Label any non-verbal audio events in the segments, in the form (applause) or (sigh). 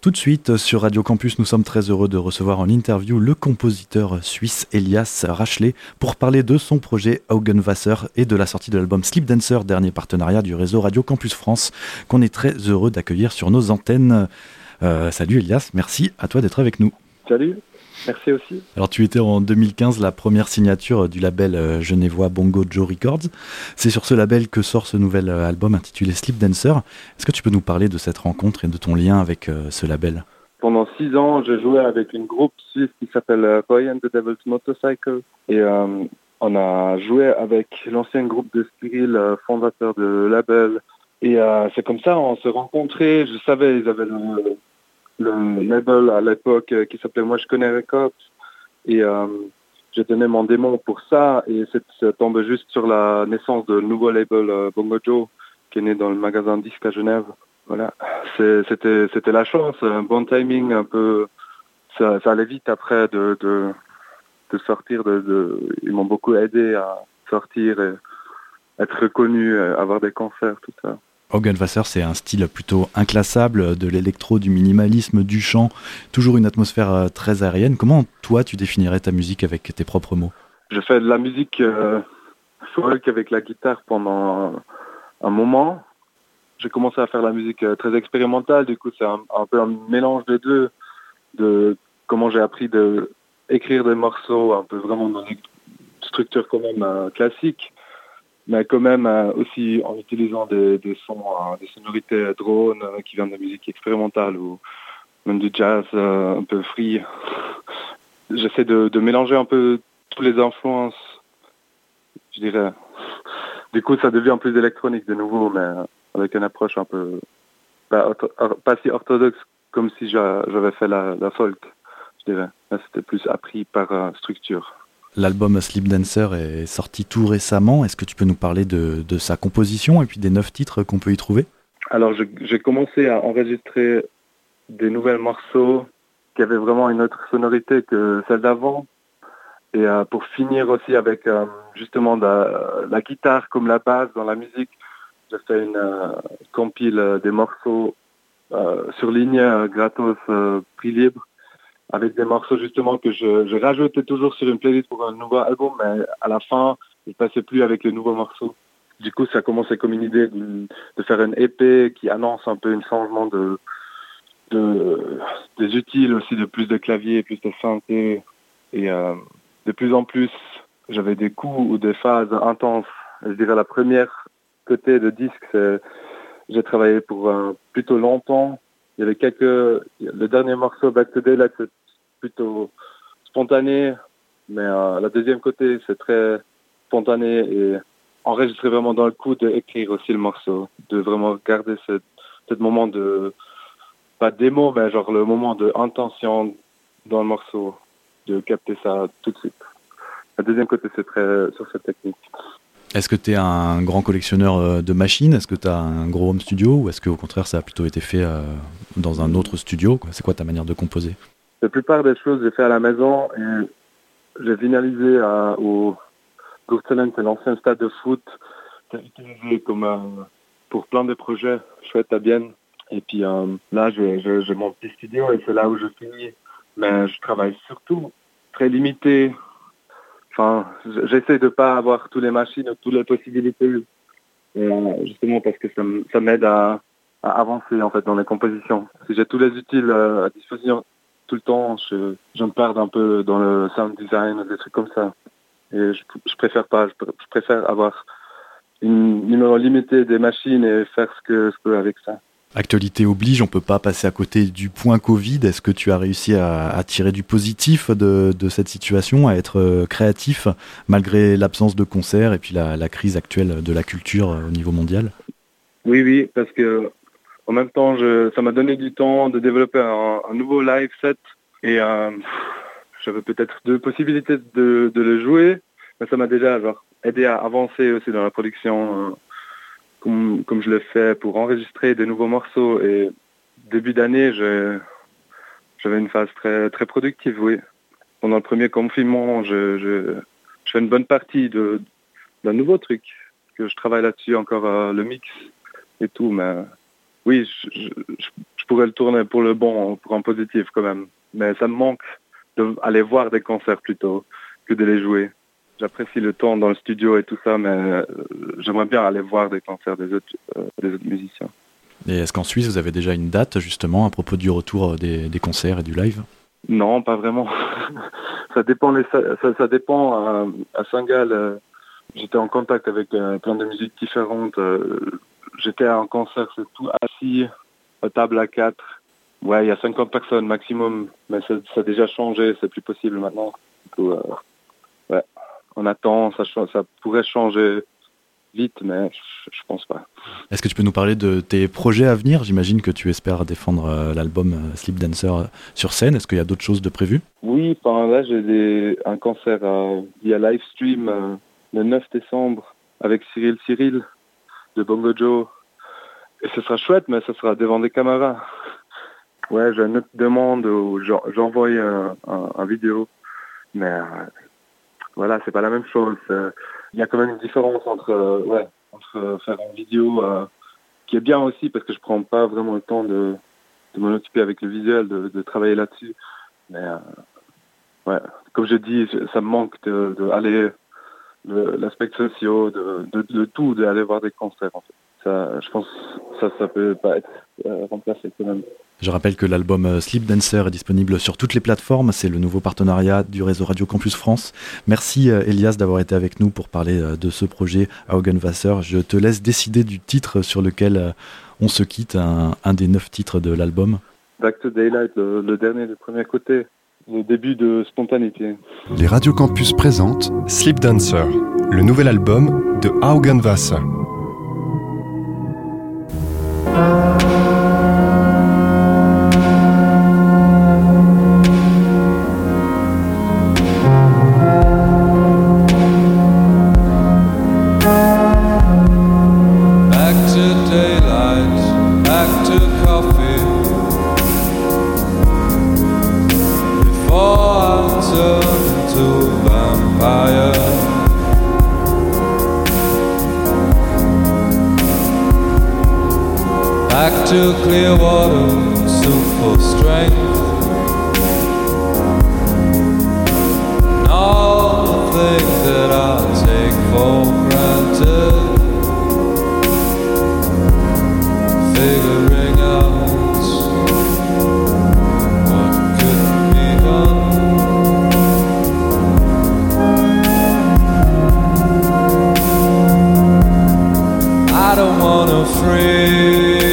Tout de suite sur Radio Campus, nous sommes très heureux de recevoir en interview le compositeur suisse Elias Rachelet pour parler de son projet Augenwasser et de la sortie de l'album Sleep Dancer, dernier partenariat du réseau Radio Campus France, qu'on est très heureux d'accueillir sur nos antennes. Euh, salut Elias, merci à toi d'être avec nous. Salut, Merci aussi. Alors tu étais en 2015 la première signature du label euh, genevois Bongo Joe Records. C'est sur ce label que sort ce nouvel euh, album intitulé Sleep Dancer. Est-ce que tu peux nous parler de cette rencontre et de ton lien avec euh, ce label? Pendant six ans, j'ai joué avec une groupe suisse qui s'appelle Roy and the Devil's Motorcycle. Et on a joué avec l'ancien groupe de Cyril, fondateur de label. Et c'est comme ça, on s'est rencontrés. Je savais, ils avaient le, le label à l'époque euh, qui s'appelait Moi je connais Records. Et euh, j'ai donné mon démon pour ça et ça tombe juste sur la naissance de nouveau label euh, Bongo Joe qui est né dans le magasin disque à Genève. Voilà, c'était c'était la chance, un bon timing, un peu. Ça, allait vite après de de, sortir. De, ils m'ont beaucoup aidé à sortir et être reconnu, avoir des concerts, tout ça. Wasser, c'est un style plutôt inclassable, de l'électro, du minimalisme, du chant, toujours une atmosphère euh, très aérienne. Comment toi tu définirais ta musique avec tes propres mots? Je fais de la musique euh, folk avec la guitare pendant un, moment. J'ai commencé à faire la musique euh, très expérimentale, du coup c'est un, peu un mélange des deux, de comment j'ai appris de des morceaux un peu vraiment dans une structure quand même classique mais quand même euh, aussi en utilisant des, des sons, euh, des sonorités drones euh, qui viennent de musique expérimentale ou même du jazz un peu free. (laughs) J'essaie de, de, mélanger un peu toutes les influences, je dirais. Du coup, ça devient plus électronique de nouveau, mais avec une approche un peu pas, pas si orthodoxe comme si j'avais fait la, la folk, je dirais. C'était plus appris par structure. L'album Sleep Dancer est sorti tout récemment. Est-ce que tu peux nous parler de, sa composition et puis des neuf titres qu'on peut y trouver? Alors, j'ai commencé à enregistrer des nouvelles morceaux qui avaient vraiment une autre sonorité que celle d'avant. Et euh, pour finir aussi avec euh, justement la, guitare comme la base dans la musique, j'ai fait une euh, compile des morceaux sur ligne gratos prix libre avec des morceaux justement que je, rajoutais toujours sur une playlist pour un nouveau album, mais à la fin, je passais plus avec les nouveaux morceaux. Du coup, ça commençait comme une idée de, faire une épée qui annonce un peu un changement de, de des utiles aussi, de plus de claviers, plus de synthé. Et euh, de plus en plus, j'avais des coups ou des phases intenses. Je dirais la première côté de disque, c'est j'ai travaillé pour euh, plutôt longtemps. Il y avait quelques, le dernier morceau Back to Daylight, plutôt spontané, mais euh, la deuxième côté, c'est très spontané et enregistrer vraiment dans le coup d'écrire aussi le morceau, de vraiment garder ce, moment de, pas démo, mais genre le moment de intention dans le morceau, de capter ça tout de suite. La deuxième côté, c'est très sur cette technique. Est-ce que tu es un grand collectionneur euh, de machines? Est-ce que tu as un gros home studio? Ou est-ce qu'au contraire, ça a plutôt été fait euh, dans un autre studio C'est quoi ta manière de composer? La plupart des choses, j'ai fait à la maison et j'ai finalisé à, au Gurtelen, c'est l'ancien stade de foot, utilisé comme euh, pour plein de projets chouettes à Bienne. Et puis euh, là, j'ai mon petit studio et c'est là où je finis. Mais je travaille surtout très limité. Enfin, j'essaie de pas avoir toutes les machines, toutes les possibilités, euh, justement parce que ça m'aide à, à, avancer en fait dans les compositions. Si j'ai tous les utiles à disposition, tout le temps. Je, je me perds un peu dans le sound design, des trucs comme ça. Et je, je préfère pas. Je, préfère avoir une numéro limité des machines et faire ce que je peux avec ça. Actualité oblige, on peut pas passer à côté du point Covid. Est-ce que tu as réussi à, tirer du positif de, de, cette situation, à être euh, créatif malgré l'absence de concerts et puis la, la, crise actuelle de la culture euh, au niveau mondial? Oui, oui, parce que en même temps, ça m'a donné du temps de développer un, nouveau live set et euh, j'avais peut-être deux possibilités de, le jouer, mais ça m'a déjà aidé à avancer aussi dans la production euh, comme, je le fais pour enregistrer des nouveaux morceaux. Et début d'année, j'avais une phase très, productive, oui. Pendant le premier confinement, je, fais une bonne partie d'un nouveau truc, que je travaille là-dessus encore, euh, le mix et tout, mais oui, je, pourrais le tourner pour le bon, pour un positif quand même. Mais ça me manque d'aller voir des concerts plutôt que de les jouer. J'apprécie le temps dans le studio et tout ça, mais euh, j'aimerais bien aller voir des concerts des autres, euh, des autres musiciens. Et est-ce qu'en Suisse, vous avez déjà une date justement à propos du retour des, des concerts et du live? Non, pas vraiment. (laughs) ça dépend, les, ça, ça, dépend à, à Saint-Gall. Euh, j'étais en contact avec plein de musiques différentes. J'étais à un concert, c'est tout assis, à table à quatre. Ouais, il y a 50 personnes maximum, mais ça, ça a déjà changé, c'est plus possible maintenant. Coup, ouais on attend, ça, ça pourrait changer vite, mais je, ne pense pas. Est-ce que tu peux nous parler de tes projets à venir? J'imagine que tu espères défendre euh, l'album euh, Sleep Dancer euh, sur scène. Est-ce qu'il y a d'autres choses de prévues? Oui, là j'ai un concert via live stream le 9 décembre avec Cyril Cyril de Bongo Joe. Et ce sera chouette, mais ce sera devant des caméras. Ouais, j'ai une autre demande où j'envoie un, vidéo. Mais voilà, c'est pas la même chose. Euh, il y a quand même une différence entre, euh, ouais, faire une vidéo euh, qui est bien aussi parce que je prends pas vraiment le temps de, de m'en occuper avec le visuel, de, travailler là-dessus. Mais ouais, comme je dis, ça me manque de, de aller l'aspect social, de, de, de tout, d'aller voir des concerts en fait. Ça, je pense que ça, ça peut pas être remplacé quand même. Je rappelle que l'album euh, Sleep Dancer est disponible sur toutes les plateformes. C'est le nouveau partenariat du réseau Radio Campus France. Merci euh, Elias d'avoir été avec nous pour parler euh, de ce projet Augenwasser. Je te laisse décider du titre sur lequel on se quitte, un, des neuf titres de l'album. Back to Daylight, le, dernier du premier côté, le début de Spontanéité. Les Radio Campus présentent Sleep Dancer, le nouvel album de Augenwasser. To clear water, soup for strength. And all the things that I take for granted. Figuring out what could be done. I don't wanna freeze.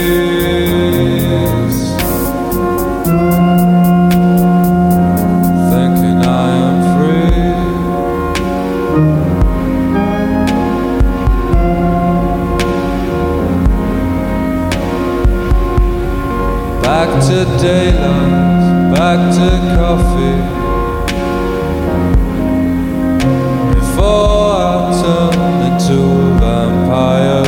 Daylight, back to coffee. Before I turn into a vampire.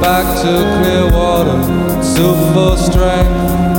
Back to clear water, soup for strength.